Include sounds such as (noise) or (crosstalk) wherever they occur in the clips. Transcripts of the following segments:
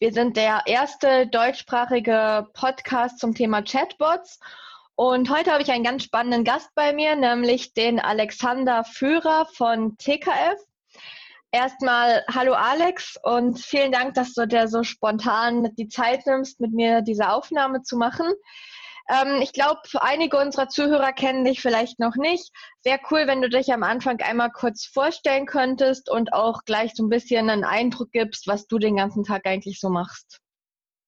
Wir sind der erste deutschsprachige Podcast zum Thema Chatbots. Und heute habe ich einen ganz spannenden Gast bei mir, nämlich den Alexander Führer von TKF. Erstmal hallo Alex und vielen Dank, dass du dir so spontan die Zeit nimmst, mit mir diese Aufnahme zu machen. Ähm, ich glaube, einige unserer Zuhörer kennen dich vielleicht noch nicht. Wäre cool, wenn du dich am Anfang einmal kurz vorstellen könntest und auch gleich so ein bisschen einen Eindruck gibst, was du den ganzen Tag eigentlich so machst.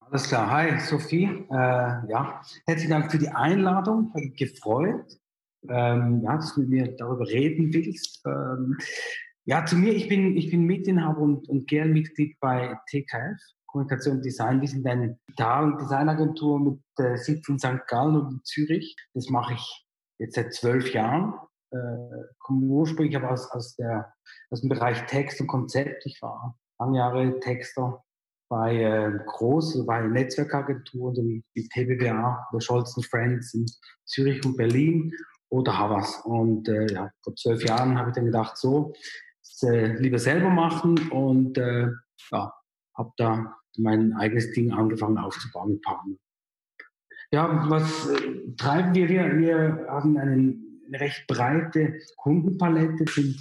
Alles klar. Hi, Sophie. Äh, ja, herzlichen Dank für die Einladung. Gefreut, ähm, ja, dass du mit mir darüber reden willst. Ähm, ja, zu mir, ich bin, ich bin Mitinhaber und, und gern Mitglied bei TKF. Kommunikation und Design. Wir sind eine Digital- und Designagentur mit äh, Sitz in St. Gallen und in Zürich. Das mache ich jetzt seit zwölf Jahren. Äh, komme ursprünglich aber aus, aus, der, aus dem Bereich Text und Konzept. Ich war lange Jahre Texter bei äh, groß, bei Netzwerkagenturen so wie, wie TBWA oder Scholz Friends in Zürich und Berlin oder Havas. Und äh, ja, vor zwölf Jahren habe ich dann gedacht, so, äh, lieber selber machen und äh, ja, habe da mein eigenes Ding angefangen aufzubauen mit Partnern. Ja, was äh, treiben wir? wir? Wir haben eine recht breite Kundenpalette, sind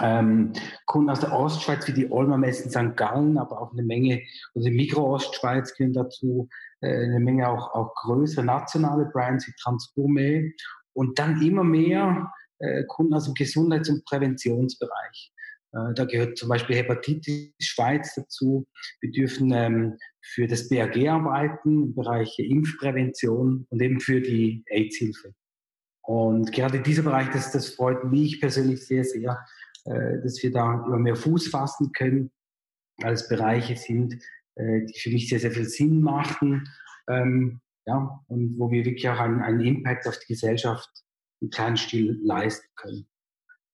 ähm, Kunden aus der Ostschweiz wie die Olmer Messen St. Gallen, aber auch eine Menge, also Mikro-Ostschweiz gehören dazu, äh, eine Menge auch, auch größere nationale Brands wie Transgourmet und dann immer mehr äh, Kunden aus dem Gesundheits- und Präventionsbereich. Äh, da gehört zum Beispiel Hepatitis Schweiz dazu. Wir dürfen ähm, für das BAG arbeiten im Bereich Impfprävention und eben für die AIDS-Hilfe. Und gerade dieser Bereich, das, das freut mich persönlich sehr, sehr, äh, dass wir da immer mehr Fuß fassen können, weil es Bereiche sind, äh, die für mich sehr, sehr viel Sinn machen. Ähm, ja, und wo wir wirklich auch einen, einen Impact auf die Gesellschaft im kleinen Stil leisten können.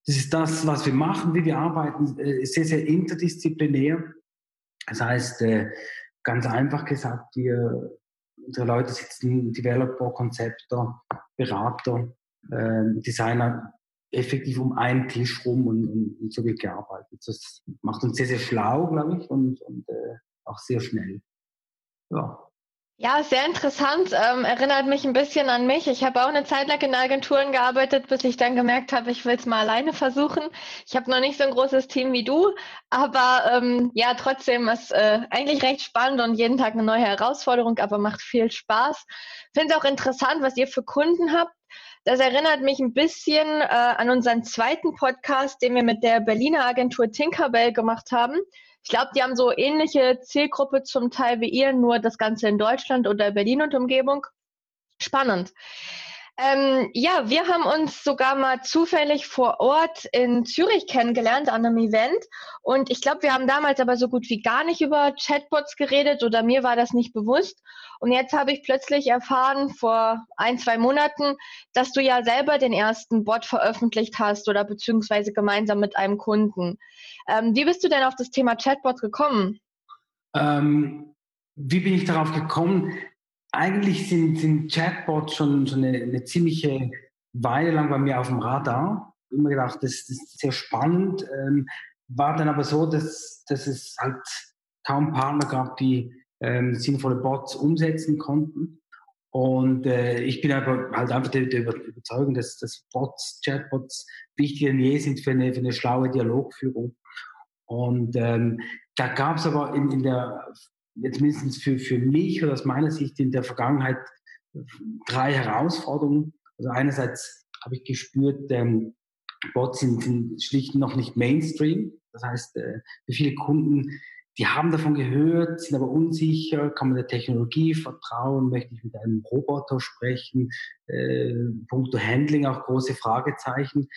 Das ist das, was wir machen, wie wir arbeiten, äh, sehr, sehr interdisziplinär. Das heißt, äh, ganz einfach gesagt, wir, unsere Leute sitzen Developer, Konzepter, Berater, ähm, Designer effektiv um einen Tisch rum und, und, und, so wird gearbeitet. Das macht uns sehr, sehr schlau, glaube ich, und, und äh, auch sehr schnell. Ja. Ja, sehr interessant. Ähm, erinnert mich ein bisschen an mich. Ich habe auch eine Zeit lang in Agenturen gearbeitet, bis ich dann gemerkt habe, ich will es mal alleine versuchen. Ich habe noch nicht so ein großes Team wie du, aber ähm, ja, trotzdem ist äh, eigentlich recht spannend und jeden Tag eine neue Herausforderung, aber macht viel Spaß. Finde auch interessant, was ihr für Kunden habt. Das erinnert mich ein bisschen äh, an unseren zweiten Podcast, den wir mit der Berliner Agentur Tinkerbell gemacht haben. Ich glaube, die haben so ähnliche Zielgruppe zum Teil wie ihr, nur das Ganze in Deutschland oder Berlin und Umgebung. Spannend. Ähm, ja, wir haben uns sogar mal zufällig vor Ort in Zürich kennengelernt an einem Event. Und ich glaube, wir haben damals aber so gut wie gar nicht über Chatbots geredet oder mir war das nicht bewusst. Und jetzt habe ich plötzlich erfahren, vor ein, zwei Monaten, dass du ja selber den ersten Bot veröffentlicht hast oder beziehungsweise gemeinsam mit einem Kunden. Ähm, wie bist du denn auf das Thema Chatbots gekommen? Ähm, wie bin ich darauf gekommen? Eigentlich sind, sind Chatbots schon, schon eine, eine, ziemliche Weile lang bei mir auf dem Radar. Immer gedacht, das, das ist sehr spannend. Ähm, war dann aber so, dass, dass es halt kaum Partner gab, die ähm, sinnvolle Bots umsetzen konnten. Und äh, ich bin aber halt einfach der, der Überzeugung, dass, dass Bots, Chatbots wichtiger denn je sind für eine, für eine schlaue Dialogführung. Und ähm, da gab es aber in, in der jetzt mindestens für, für mich oder aus meiner Sicht in der Vergangenheit drei Herausforderungen. Also einerseits habe ich gespürt, ähm, Bots sind, sind schlicht noch nicht Mainstream. Das heißt, äh, für viele Kunden, die haben davon gehört, sind aber unsicher, kann man der Technologie vertrauen, möchte ich mit einem Roboter sprechen, äh, punkto Handling auch große Fragezeichen.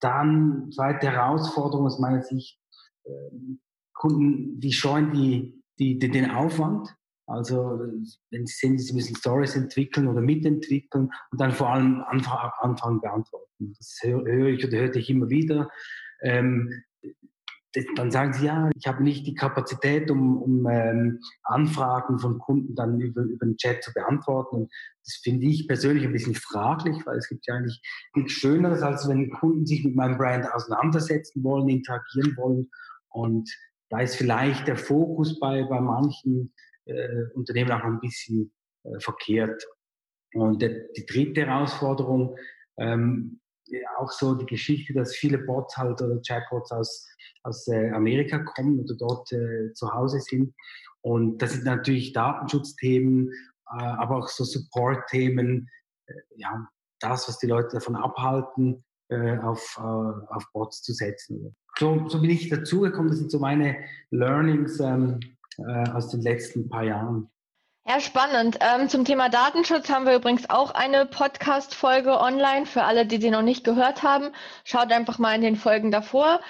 Dann zweite Herausforderung aus meiner Sicht, äh, Kunden, die scheuen die die, die, den Aufwand. Also wenn Sie sehen, Sie müssen Stories entwickeln oder mitentwickeln und dann vor allem Anfragen, Anfragen beantworten. Das höre, ich oder hörte ich immer wieder. Ähm, dann sagen sie, ja, ich habe nicht die Kapazität, um, um ähm, Anfragen von Kunden dann über, über den Chat zu beantworten. Das finde ich persönlich ein bisschen fraglich, weil es gibt ja eigentlich nichts Schöneres, als wenn Kunden sich mit meinem Brand auseinandersetzen wollen, interagieren wollen. Und da ist vielleicht der Fokus bei, bei manchen äh, Unternehmen auch ein bisschen äh, verkehrt. Und der, die dritte Herausforderung, ähm, auch so die Geschichte, dass viele Bots halt oder Chatbots aus, aus äh, Amerika kommen oder dort äh, zu Hause sind. Und das sind natürlich Datenschutzthemen, äh, aber auch so Support-Themen, äh, ja, das, was die Leute davon abhalten, äh, auf, äh, auf Bots zu setzen. So, so bin ich dazugekommen, das sind so meine Learnings ähm, äh, aus den letzten paar Jahren. Ja, spannend. Ähm, zum Thema Datenschutz haben wir übrigens auch eine Podcast-Folge online. Für alle, die sie noch nicht gehört haben, schaut einfach mal in den Folgen davor.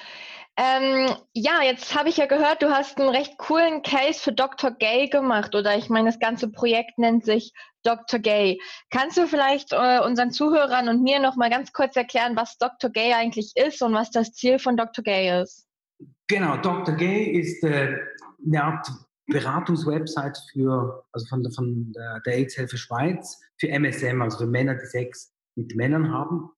Ähm, ja, jetzt habe ich ja gehört, du hast einen recht coolen Case für Dr. Gay gemacht oder ich meine, das ganze Projekt nennt sich Dr. Gay. Kannst du vielleicht äh, unseren Zuhörern und mir noch mal ganz kurz erklären, was Dr. Gay eigentlich ist und was das Ziel von Dr. Gay ist? Genau, Dr. Gay ist äh, eine Art Beratungswebsite für, also von, von der, der AIDS-Hilfe Schweiz für MSM, also für Männer, die Sex mit Männern haben.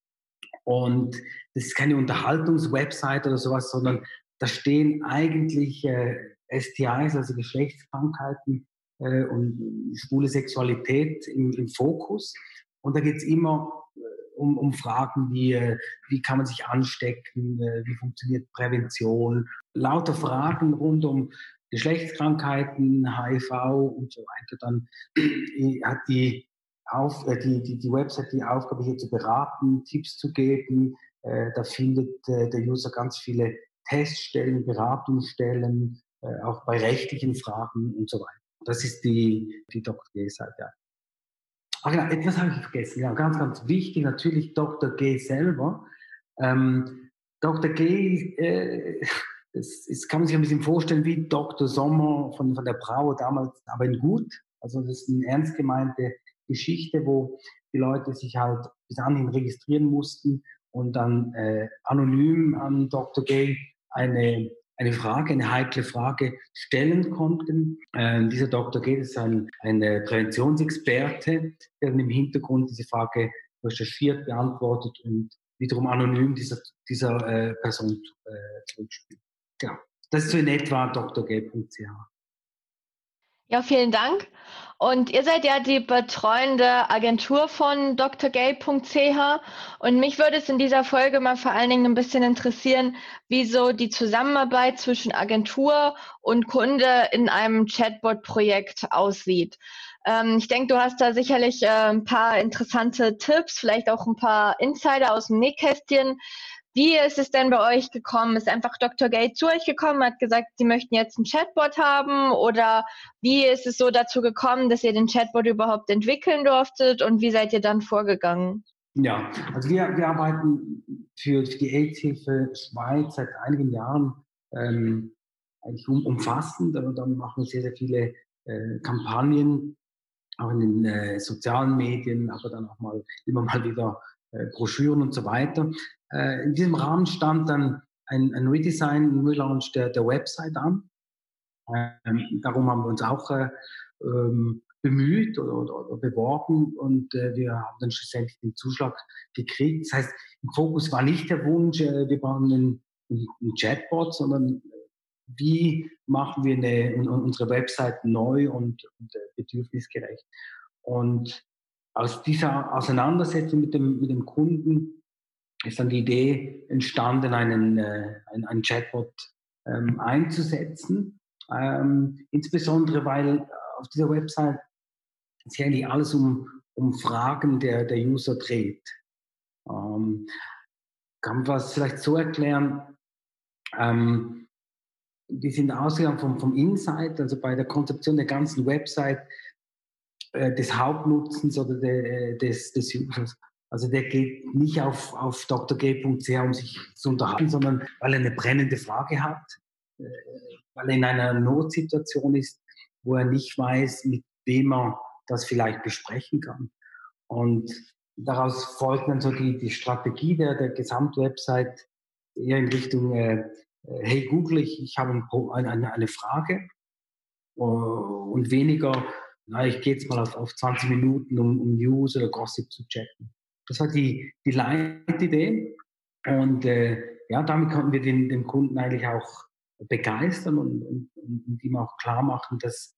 Und das ist keine Unterhaltungswebsite oder sowas, sondern da stehen eigentlich äh, STIs, also Geschlechtskrankheiten äh, und schwule Sexualität im, im Fokus. Und da geht es immer äh, um, um Fragen wie, äh, wie kann man sich anstecken, äh, wie funktioniert Prävention, lauter Fragen rund um Geschlechtskrankheiten, HIV und so weiter. Dann hat die, auf, äh, die, die, die Website die Aufgabe hier zu beraten, Tipps zu geben. Äh, da findet äh, der User ganz viele Teststellen, Beratungsstellen, äh, auch bei rechtlichen Fragen und so weiter. Das ist die, die Dr. G-Seite. Ach genau, etwas habe ich vergessen. Ja, ganz, ganz wichtig, natürlich Dr. G selber. Ähm, Dr. G äh, das, das kann man sich ein bisschen vorstellen wie Dr. Sommer von, von der Brauer damals, aber in gut. Also das ist eine ernst gemeinte Geschichte, wo die Leute sich halt bis anhin registrieren mussten und dann äh, anonym an Dr. Gay eine, eine Frage, eine heikle Frage stellen konnten. Äh, dieser Dr. Gay ist ein, ein Präventionsexperte, der im Hintergrund diese Frage recherchiert, beantwortet und wiederum anonym dieser, dieser äh, Person äh, zurückspielt. Ja, das ist so in etwa drg.ch. Ja, vielen Dank. Und ihr seid ja die betreuende Agentur von drgay.ch und mich würde es in dieser Folge mal vor allen Dingen ein bisschen interessieren, wieso die Zusammenarbeit zwischen Agentur und Kunde in einem Chatbot-Projekt aussieht. Ähm, ich denke, du hast da sicherlich äh, ein paar interessante Tipps, vielleicht auch ein paar Insider aus dem Nähkästchen, wie ist es denn bei euch gekommen? Ist einfach Dr. Gate zu euch gekommen, hat gesagt, Sie möchten jetzt einen Chatbot haben? Oder wie ist es so dazu gekommen, dass ihr den Chatbot überhaupt entwickeln durftet? Und wie seid ihr dann vorgegangen? Ja, also wir, wir arbeiten für, für die AIDS-Hilfe Schweiz seit einigen Jahren ähm, eigentlich um, umfassend. Aber dann machen wir sehr, sehr viele äh, Kampagnen, auch in den äh, sozialen Medien, aber dann auch mal immer mal wieder Broschüren und so weiter. Äh, in diesem Rahmen stand dann ein, ein Redesign, ein Relaunch der, der Website an. Ähm, darum haben wir uns auch äh, ähm, bemüht oder, oder, oder, beworben und äh, wir haben dann schlussendlich den Zuschlag gekriegt. Das heißt, im Fokus war nicht der Wunsch, äh, wir brauchen einen, einen Chatbot, sondern wie machen wir eine, unsere Website neu und, und äh, bedürfnisgerecht. Und aus dieser Auseinandersetzung mit dem, mit dem Kunden ist dann die Idee entstanden, einen, äh, einen, Chatbot ähm, einzusetzen. Ähm, insbesondere, weil auf dieser Website sich eigentlich alles um, um Fragen der, der User dreht. Ähm, kann man es vielleicht so erklären, ähm, die sind ausgegangen vom, vom Insight, also bei der Konzeption der ganzen Website äh, des Hauptnutzens oder de, äh, des, des Users. Also der geht nicht auf, auf drg.ch, um sich zu unterhalten, sondern weil er eine brennende Frage hat, äh, weil er in einer Notsituation ist, wo er nicht weiß, mit wem er das vielleicht besprechen kann. Und daraus folgt dann so die, die Strategie der, der Gesamtwebsite eher in Richtung, äh, hey Google, ich, ich habe eine, eine Frage und weniger, na, ich gehe jetzt mal auf, auf 20 Minuten, um, um News oder Gossip zu checken. Das war die, die Leitidee und äh, ja, damit konnten wir den, den Kunden eigentlich auch begeistern und, und, und ihm auch klar machen, dass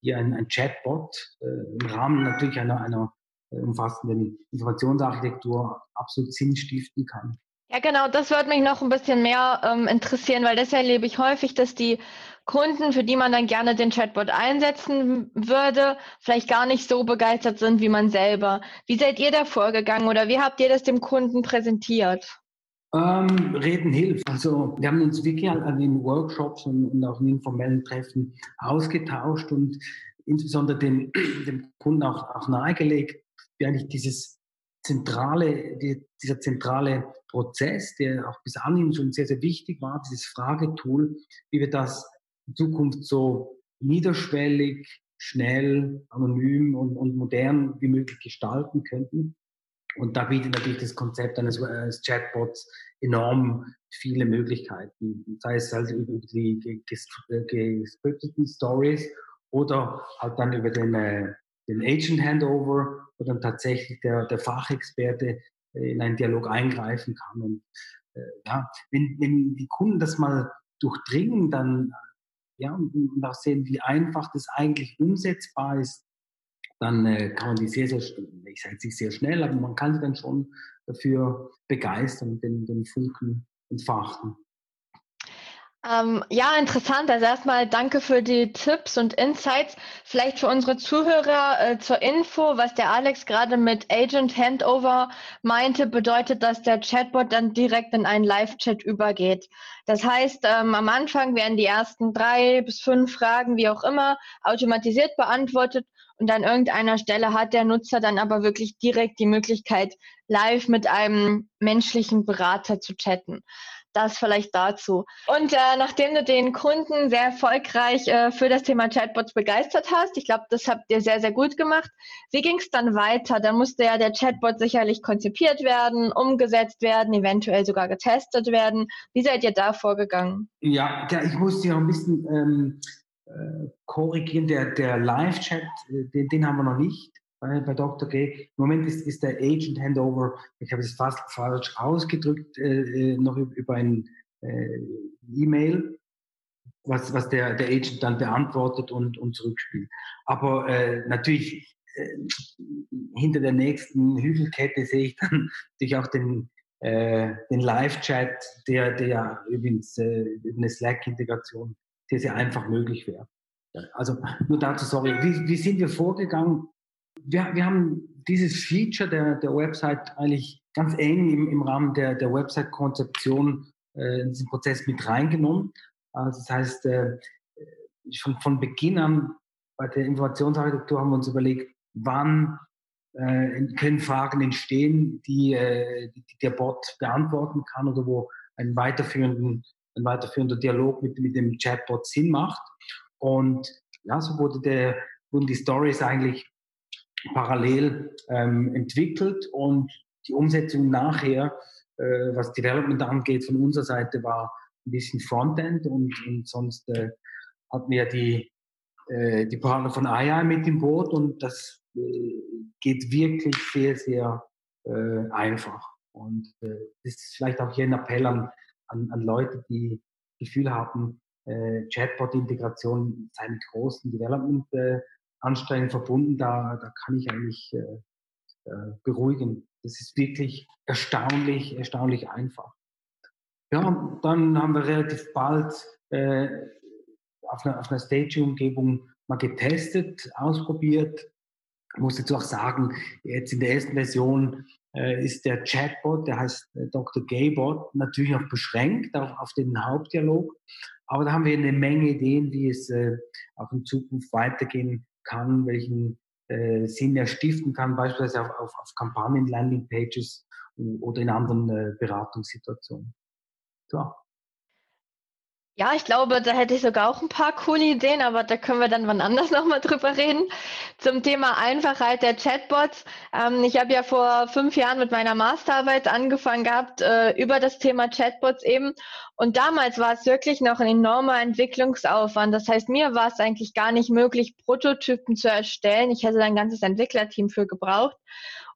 hier ein, ein Chatbot äh, im Rahmen natürlich einer, einer umfassenden Informationsarchitektur absolut Sinn stiften kann. Ja, genau, das würde mich noch ein bisschen mehr ähm, interessieren, weil das erlebe ich häufig, dass die Kunden, für die man dann gerne den Chatbot einsetzen würde, vielleicht gar nicht so begeistert sind wie man selber. Wie seid ihr da vorgegangen oder wie habt ihr das dem Kunden präsentiert? Ähm, Reden hilft. Also wir haben uns wirklich an den Workshops und, und auch in informellen Treffen ausgetauscht und insbesondere dem, (clears throat) dem Kunden auch, auch nahegelegt, wie eigentlich dieses zentrale, die, dieser zentrale Prozess, der auch bis anhin schon sehr, sehr wichtig war, dieses Fragetool, wie wir das in Zukunft so niederschwellig, schnell, anonym und, und modern wie möglich gestalten könnten. Und da bietet natürlich das Konzept eines, eines Chatbots enorm viele Möglichkeiten. Sei es halt über die gescripteten Stories oder halt dann über den, äh, den Agent Handover, wo dann tatsächlich der, der Fachexperte äh, in einen Dialog eingreifen kann. Und äh, ja, wenn, wenn die Kunden das mal durchdringen, dann ja, und auch sehen, wie einfach das eigentlich umsetzbar ist, dann äh, kann man die sehr, sehr, ich sage nicht sehr schnell, aber man kann sie dann schon dafür begeistern, den, den Funken entfachen. Ähm, ja, interessant. Also erstmal danke für die Tipps und Insights. Vielleicht für unsere Zuhörer äh, zur Info, was der Alex gerade mit Agent Handover meinte, bedeutet, dass der Chatbot dann direkt in einen Live-Chat übergeht. Das heißt, ähm, am Anfang werden die ersten drei bis fünf Fragen, wie auch immer, automatisiert beantwortet und an irgendeiner Stelle hat der Nutzer dann aber wirklich direkt die Möglichkeit, live mit einem menschlichen Berater zu chatten. Das vielleicht dazu. Und äh, nachdem du den Kunden sehr erfolgreich äh, für das Thema Chatbots begeistert hast, ich glaube, das habt ihr sehr, sehr gut gemacht. Wie ging es dann weiter? Da musste ja der Chatbot sicherlich konzipiert werden, umgesetzt werden, eventuell sogar getestet werden. Wie seid ihr da vorgegangen? Ja, ja ich musste ja ein bisschen ähm, äh, korrigieren. Der, der Live-Chat, äh, den, den haben wir noch nicht bei, Dr. G. Im Moment ist, ist der Agent Handover, ich habe es fast falsch ausgedrückt, äh, äh noch über ein äh, E-Mail, was, was der, der Agent dann beantwortet und, und zurückspielt. Aber äh, natürlich äh, hinter der nächsten Hügelkette sehe ich dann (laughs) natürlich auch den, äh, den Live-Chat, der, der übrigens über eine Slack-Integration sehr, sehr einfach möglich wäre. Also nur dazu, sorry, wie, wie sind wir vorgegangen? Wir, wir haben dieses Feature der, der Website eigentlich ganz eng im, im Rahmen der, der Website-Konzeption äh, in diesen Prozess mit reingenommen. Also das heißt, äh, schon von Beginn an bei der Informationsarchitektur haben wir uns überlegt, wann äh, können Fragen entstehen, die, äh, die der Bot beantworten kann oder wo ein, weiterführenden, ein weiterführender Dialog mit, mit dem Chatbot Sinn macht. Und ja, so wurde der, wurden die Stories eigentlich parallel ähm, entwickelt und die Umsetzung nachher, äh, was Development angeht, von unserer Seite war ein bisschen Frontend und, und sonst äh, hatten wir die, äh, die Partner von AI mit im Boot und das äh, geht wirklich sehr, sehr äh, einfach. Und äh, das ist vielleicht auch hier ein Appell an, an, an Leute, die Gefühl haben, äh, Chatbot-Integration sei mit großen Development äh, Anstrengung verbunden, da, da kann ich eigentlich äh, äh, beruhigen. Das ist wirklich erstaunlich, erstaunlich einfach. Ja, dann haben wir relativ bald äh, auf einer, auf einer Stage-Umgebung mal getestet, ausprobiert. Ich muss jetzt auch sagen, jetzt in der ersten Version äh, ist der Chatbot, der heißt äh, Dr. Gaybot, natürlich noch beschränkt auf, auf den Hauptdialog. Aber da haben wir eine Menge Ideen, wie es äh, auch in Zukunft weitergehen kann, welchen äh, Sinn er stiften kann, beispielsweise auf, auf, auf Kampagnen, Landingpages oder in anderen äh, Beratungssituationen. So. Ja, ich glaube, da hätte ich sogar auch ein paar coole Ideen, aber da können wir dann wann anders (laughs) nochmal drüber reden. Zum Thema Einfachheit der Chatbots. Ähm, ich habe ja vor fünf Jahren mit meiner Masterarbeit angefangen gehabt äh, über das Thema Chatbots eben. Und damals war es wirklich noch ein enormer Entwicklungsaufwand. Das heißt, mir war es eigentlich gar nicht möglich, Prototypen zu erstellen. Ich hätte ein ganzes Entwicklerteam für gebraucht.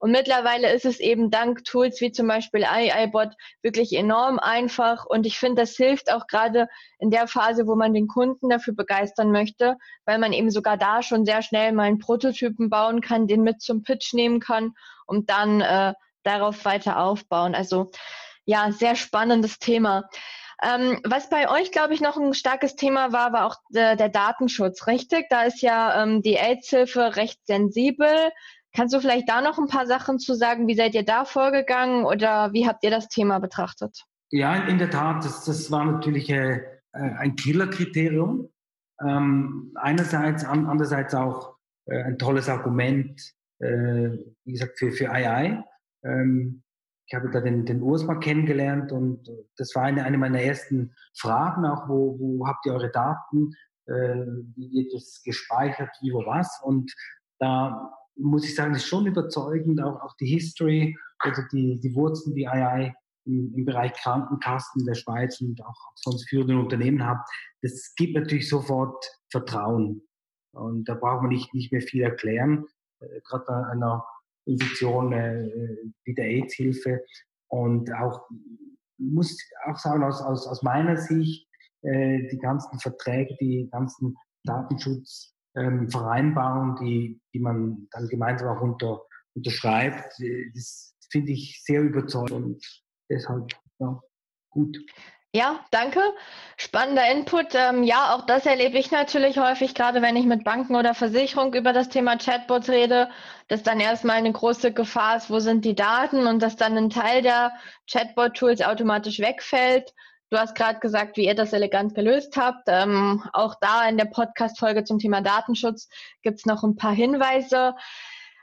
Und mittlerweile ist es eben dank Tools wie zum Beispiel AIBot wirklich enorm einfach. Und ich finde, das hilft auch gerade in der Phase, wo man den Kunden dafür begeistern möchte, weil man eben sogar da schon sehr schnell mal einen Prototypen bauen kann, den mit zum Pitch nehmen kann und dann äh, darauf weiter aufbauen. Also ja, sehr spannendes Thema. Ähm, was bei euch, glaube ich, noch ein starkes Thema war, war auch der, der Datenschutz, richtig? Da ist ja ähm, die AIDS-Hilfe recht sensibel. Kannst du vielleicht da noch ein paar Sachen zu sagen? Wie seid ihr da vorgegangen oder wie habt ihr das Thema betrachtet? Ja, in der Tat, das, das war natürlich äh, äh ein Killerkriterium. Ähm, einerseits, an, andererseits auch äh, ein tolles Argument, äh, wie gesagt, für, für AI. Ähm, ich habe da den, den Urs mal kennengelernt und das war eine, eine meiner ersten Fragen auch, wo, wo habt ihr eure Daten, äh, wie wird das gespeichert, wie, wo, was? Und da muss ich sagen, ist schon überzeugend, auch, auch die History, also die, die Wurzeln, die AI im, im Bereich Krankenkassen der Schweiz und auch sonst führenden Unternehmen hat, das gibt natürlich sofort Vertrauen. Und da braucht man nicht, nicht mehr viel erklären, äh, gerade einer Institution äh, wie der AIDS-Hilfe. Und auch, muss auch sagen, aus, aus, aus meiner Sicht, äh, die ganzen Verträge, die ganzen Datenschutz, ähm, die, die man dann gemeinsam auch unter, unterschreibt, äh, das finde ich sehr überzeugend und deshalb ja, gut. Ja, danke. Spannender Input. Ähm, ja, auch das erlebe ich natürlich häufig, gerade wenn ich mit Banken oder Versicherungen über das Thema Chatbots rede, dass dann erstmal eine große Gefahr ist, wo sind die Daten und dass dann ein Teil der Chatbot-Tools automatisch wegfällt. Du hast gerade gesagt, wie ihr das elegant gelöst habt. Ähm, auch da in der Podcast-Folge zum Thema Datenschutz gibt es noch ein paar Hinweise.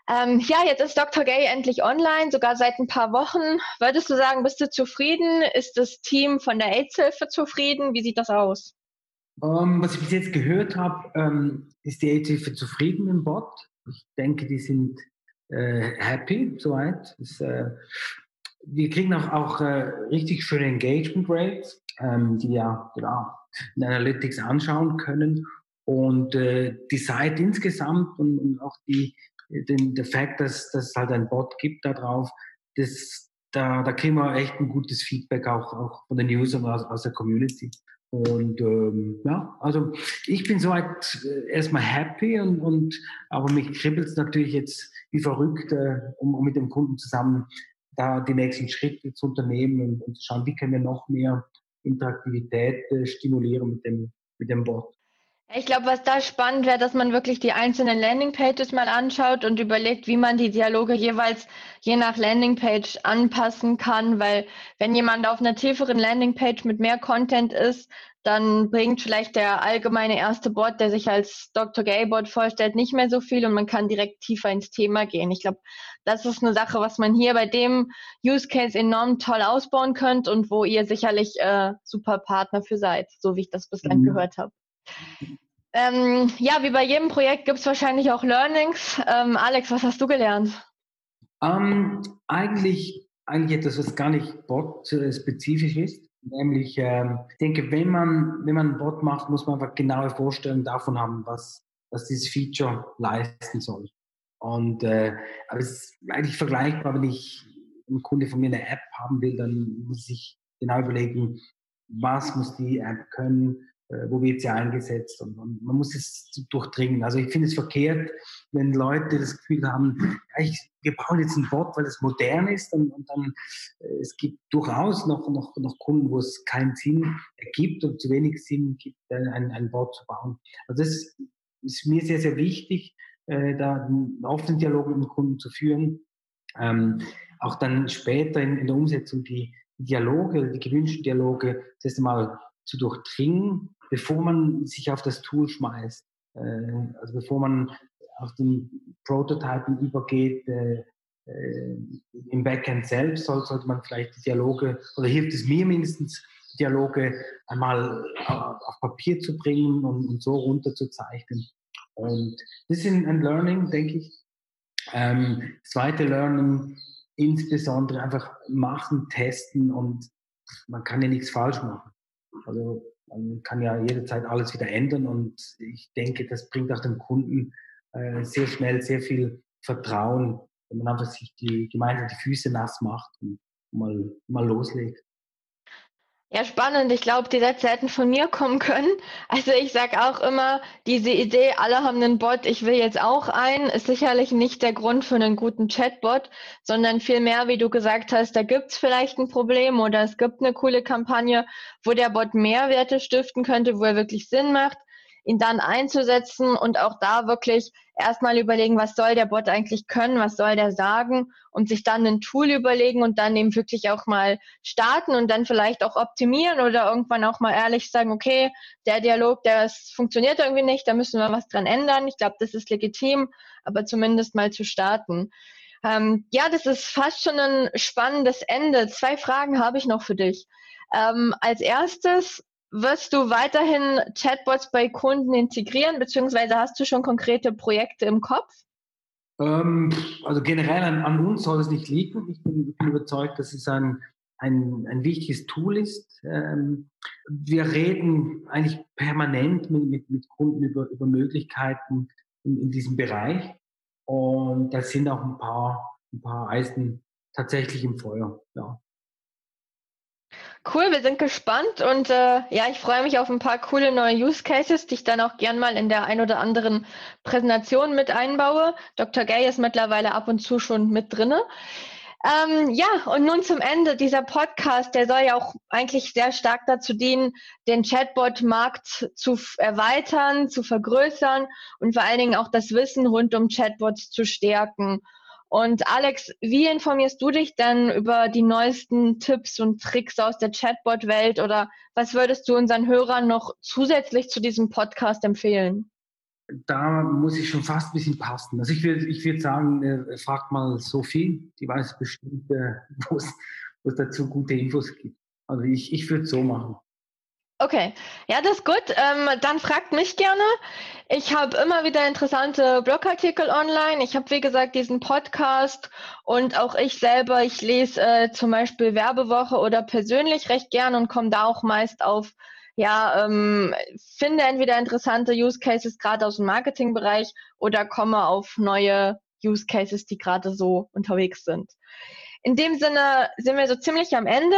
Ähm, ja, jetzt ist Dr. Gay endlich online, sogar seit ein paar Wochen. Würdest du sagen, bist du zufrieden? Ist das Team von der AIDS-Hilfe zufrieden? Wie sieht das aus? Um, ähm, was ich bis jetzt gehört habe, ähm, ist die AIDS-Hilfe zufrieden im Bot. Ich denke, die sind äh, happy soweit. Das, äh, wir kriegen auch, auch äh, richtig schöne Engagement Rates, ähm, die ja genau in Analytics anschauen können. Und äh, die Seite insgesamt und, und auch die, den, der Fakt, dass, dass halt ein Bot gibt da drauf, das, da, da kriegen wir echt ein gutes Feedback auch, auch von den Usern aus, aus der Community. Und ähm, ja, also ich bin soweit äh, erstmal happy und, und aber mich kribbelt es natürlich jetzt wie verrückt, äh, um, um mit dem Kunden zusammen da die nächsten Schritte zu unternehmen und, und zu schauen, wie können wir noch mehr Interaktivität äh, stimulieren mit dem, mit dem Bot. Ich glaube, was da spannend wäre, dass man wirklich die einzelnen Landingpages mal anschaut und überlegt, wie man die Dialoge jeweils je nach Landingpage anpassen kann, weil wenn jemand auf einer tieferen Landingpage mit mehr Content ist, dann bringt vielleicht der allgemeine erste Bot, der sich als Dr. Gay Bot vorstellt, nicht mehr so viel und man kann direkt tiefer ins Thema gehen. Ich glaube, das ist eine Sache, was man hier bei dem Use Case enorm toll ausbauen könnt und wo ihr sicherlich äh, super Partner für seid, so wie ich das bislang mhm. gehört habe. Ähm, ja, wie bei jedem Projekt gibt es wahrscheinlich auch Learnings. Ähm, Alex, was hast du gelernt? Ähm, eigentlich, eigentlich etwas, was gar nicht bot-spezifisch ist. Nämlich, ähm, ich denke, wenn man, wenn man ein Bot macht, muss man einfach genaue Vorstellungen davon haben, was, was dieses Feature leisten soll. Und äh, aber es ist eigentlich vergleichbar, wenn ich ein Kunde von mir eine App haben will, dann muss ich genau überlegen, was muss die App können, wo wird sie eingesetzt und, und, man muss es durchdringen. Also ich finde es verkehrt, wenn Leute das Gefühl haben, ja, ich, wir brauchen jetzt einen Bot, weil es modern ist und, und dann äh, es gibt durchaus noch, noch, noch Kunden, wo es keinen Sinn ergibt und zu wenig Sinn gibt, einen, einen Bot zu bauen. Also das ist mir sehr, sehr wichtig, äh, da einen offenen Dialog mit dem Kunden zu führen. Ähm, auch dann später in, in der Umsetzung die Dialoge, die gewünschten Dialoge, das erste Mal zu durchdringen, bevor man sich auf das Tool schmeißt. Äh, also bevor man auf den Prototypen übergeht, äh, äh, im Backend selbst soll, sollte man vielleicht die Dialoge, oder hilft es mir mindestens, Dialoge einmal auf Papier zu bringen und, und so runterzuzeichnen. Und das ist ein Learning, denke ich. Ähm, zweite Learning, insbesondere einfach machen, testen und man kann ja nichts falsch machen. Also man kann ja jederzeit alles wieder ändern und ich denke, das bringt auch dem Kunden äh, sehr schnell sehr viel Vertrauen, wenn man einfach sich die, gemeinsam die Füße nass macht und mal, mal loslegt. Ja, spannend. Ich glaube, die Sätze hätten von mir kommen können. Also ich sage auch immer, diese Idee, alle haben einen Bot, ich will jetzt auch einen, ist sicherlich nicht der Grund für einen guten Chatbot, sondern vielmehr, wie du gesagt hast, da gibt's vielleicht ein Problem oder es gibt eine coole Kampagne, wo der Bot Mehrwerte stiften könnte, wo er wirklich Sinn macht ihn dann einzusetzen und auch da wirklich erstmal überlegen, was soll der Bot eigentlich können, was soll der sagen und sich dann ein Tool überlegen und dann eben wirklich auch mal starten und dann vielleicht auch optimieren oder irgendwann auch mal ehrlich sagen, okay, der Dialog, der funktioniert irgendwie nicht, da müssen wir was dran ändern. Ich glaube, das ist legitim, aber zumindest mal zu starten. Ähm, ja, das ist fast schon ein spannendes Ende. Zwei Fragen habe ich noch für dich. Ähm, als erstes, wirst du weiterhin Chatbots bei Kunden integrieren, beziehungsweise hast du schon konkrete Projekte im Kopf? Ähm, also generell an, an, uns soll es nicht liegen. Ich bin, überzeugt, dass es ein, ein, ein wichtiges Tool ist. Ähm, wir reden eigentlich permanent mit, mit, mit Kunden über, über Möglichkeiten in, in, diesem Bereich. Und da sind auch ein paar, ein paar Eisen tatsächlich im Feuer. Ja. Cool, wir sind gespannt und äh, ja, ich freue mich auf ein paar coole neue Use Cases, die ich dann auch gern mal in der ein oder anderen Präsentation mit einbaue. Dr. Gay ist mittlerweile ab und zu schon mit drinne. Ähm, ja, und nun zum Ende. Dieser Podcast, der soll ja auch eigentlich sehr stark dazu dienen, den Chatbot-Markt zu erweitern, zu vergrößern und vor allen Dingen auch das Wissen rund um Chatbots zu stärken. Und Alex, wie informierst du dich denn über die neuesten Tipps und Tricks aus der Chatbot-Welt oder was würdest du unseren Hörern noch zusätzlich zu diesem Podcast empfehlen? Da muss ich schon fast ein bisschen passen. Also ich würde ich würd sagen, äh, fragt mal Sophie, die weiß bestimmt, äh, (laughs) wo es dazu gute Infos gibt. Also ich, ich würde es so machen. Okay, ja, das ist gut. Ähm, dann fragt mich gerne. Ich habe immer wieder interessante Blogartikel online. Ich habe, wie gesagt, diesen Podcast und auch ich selber, ich lese äh, zum Beispiel Werbewoche oder persönlich recht gern und komme da auch meist auf, ja, ähm, finde entweder interessante Use Cases gerade aus dem Marketingbereich oder komme auf neue Use Cases, die gerade so unterwegs sind. In dem Sinne sind wir so ziemlich am Ende.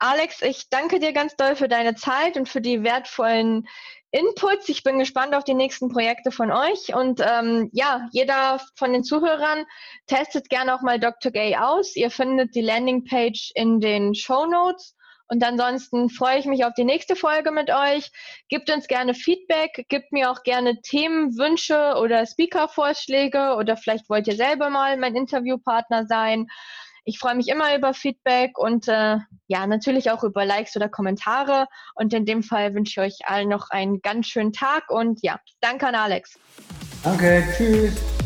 Alex, ich danke dir ganz doll für deine Zeit und für die wertvollen Inputs. Ich bin gespannt auf die nächsten Projekte von euch. Und ähm, ja, jeder von den Zuhörern testet gerne auch mal Dr. Gay aus. Ihr findet die Landingpage in den Show Notes. Und ansonsten freue ich mich auf die nächste Folge mit euch. Gebt uns gerne Feedback, gebt mir auch gerne Themenwünsche oder Speaker-Vorschläge oder vielleicht wollt ihr selber mal mein Interviewpartner sein. Ich freue mich immer über Feedback und äh, ja, natürlich auch über Likes oder Kommentare. Und in dem Fall wünsche ich euch allen noch einen ganz schönen Tag und ja, danke an Alex. Danke, tschüss.